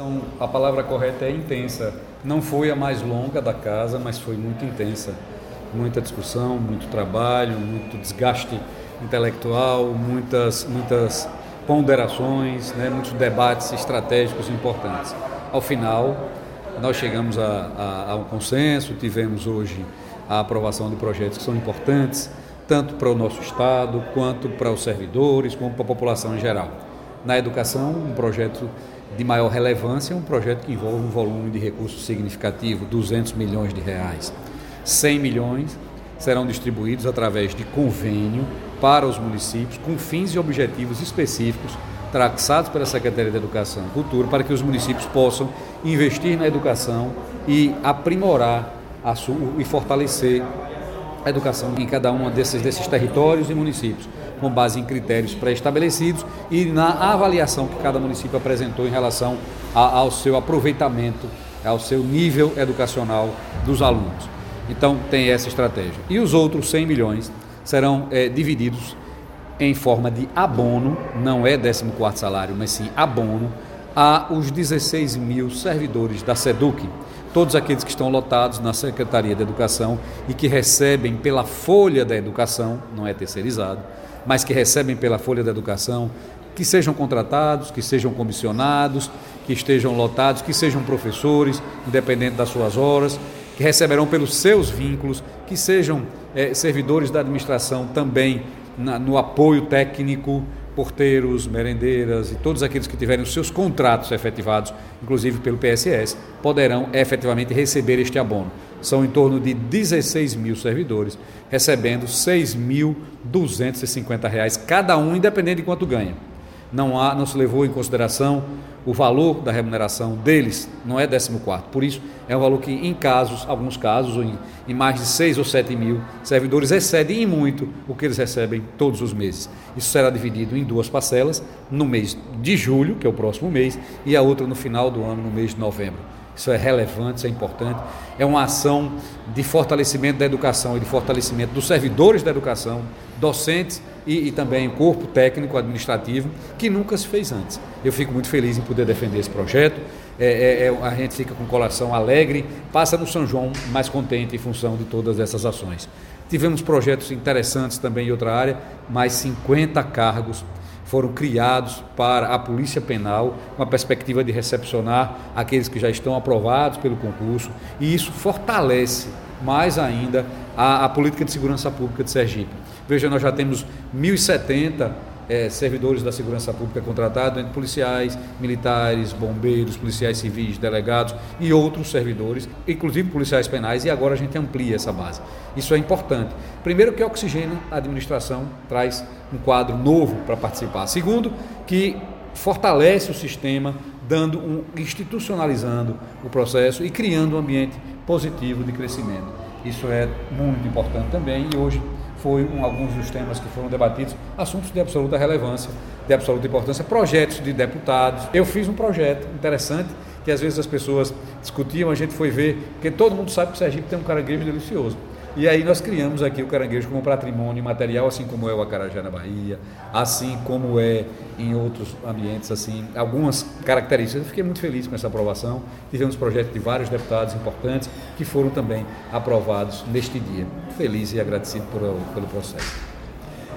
Então, a palavra correta é intensa. Não foi a mais longa da casa, mas foi muito intensa. Muita discussão, muito trabalho, muito desgaste intelectual, muitas, muitas ponderações, né, muitos debates estratégicos importantes. Ao final, nós chegamos a, a, a um consenso, tivemos hoje a aprovação de projetos que são importantes, tanto para o nosso Estado, quanto para os servidores, como para a população em geral. Na educação, um projeto de maior relevância, um projeto que envolve um volume de recursos significativo, 200 milhões de reais. 100 milhões serão distribuídos através de convênio para os municípios com fins e objetivos específicos traçados pela Secretaria de Educação e Cultura para que os municípios possam investir na educação e aprimorar e fortalecer a educação em cada um desses, desses territórios e municípios, com base em critérios pré-estabelecidos e na avaliação que cada município apresentou em relação a, ao seu aproveitamento, ao seu nível educacional dos alunos. Então, tem essa estratégia. E os outros 100 milhões serão é, divididos em forma de abono, não é 14 salário, mas sim abono, a os 16 mil servidores da SEDUC, todos aqueles que estão lotados na Secretaria de Educação e que recebem pela folha da educação, não é terceirizado, mas que recebem pela folha da educação, que sejam contratados, que sejam comissionados, que estejam lotados, que sejam professores, independente das suas horas, que receberão pelos seus vínculos, que sejam é, servidores da administração também na, no apoio técnico, porteiros, merendeiras e todos aqueles que tiverem os seus contratos efetivados, inclusive pelo PSS, poderão efetivamente receber este abono. São em torno de 16 mil servidores, recebendo R$ 6.250 cada um, independente de quanto ganha. Não, há, não se levou em consideração o valor da remuneração deles não é 14. Por isso, é um valor que, em casos, alguns casos, em, em mais de 6 ou 7 mil servidores, excede em muito o que eles recebem todos os meses. Isso será dividido em duas parcelas, no mês de julho, que é o próximo mês, e a outra no final do ano, no mês de novembro. Isso é relevante, isso é importante. É uma ação de fortalecimento da educação e de fortalecimento dos servidores da educação, docentes e, e também o corpo técnico administrativo, que nunca se fez antes. Eu fico muito feliz em poder defender esse projeto. É, é, é, a gente fica com o coração alegre, passa no São João mais contente em função de todas essas ações. Tivemos projetos interessantes também em outra área, mais 50 cargos foram criados para a Polícia Penal, com a perspectiva de recepcionar aqueles que já estão aprovados pelo concurso, e isso fortalece mais ainda a, a política de segurança pública de Sergipe. Veja, nós já temos 1.070 é, servidores da segurança pública contratados, entre policiais, militares, bombeiros, policiais civis, delegados e outros servidores, inclusive policiais penais, e agora a gente amplia essa base. Isso é importante. Primeiro, que oxigênio a administração traz um quadro novo para participar. Segundo, que fortalece o sistema, dando um, institucionalizando o processo e criando um ambiente positivo de crescimento. Isso é muito importante também e hoje foi um, alguns dos temas que foram debatidos, assuntos de absoluta relevância, de absoluta importância, projetos de deputados. Eu fiz um projeto interessante que às vezes as pessoas discutiam, a gente foi ver, porque todo mundo sabe que o Sergipe tem um caranguejo delicioso. E aí nós criamos aqui o caranguejo como patrimônio material, assim como é o acarajé na Bahia, assim como é em outros ambientes, assim, algumas características. Eu fiquei muito feliz com essa aprovação. Tivemos projetos de vários deputados importantes que foram também aprovados neste dia. Feliz e agradecido por, pelo processo.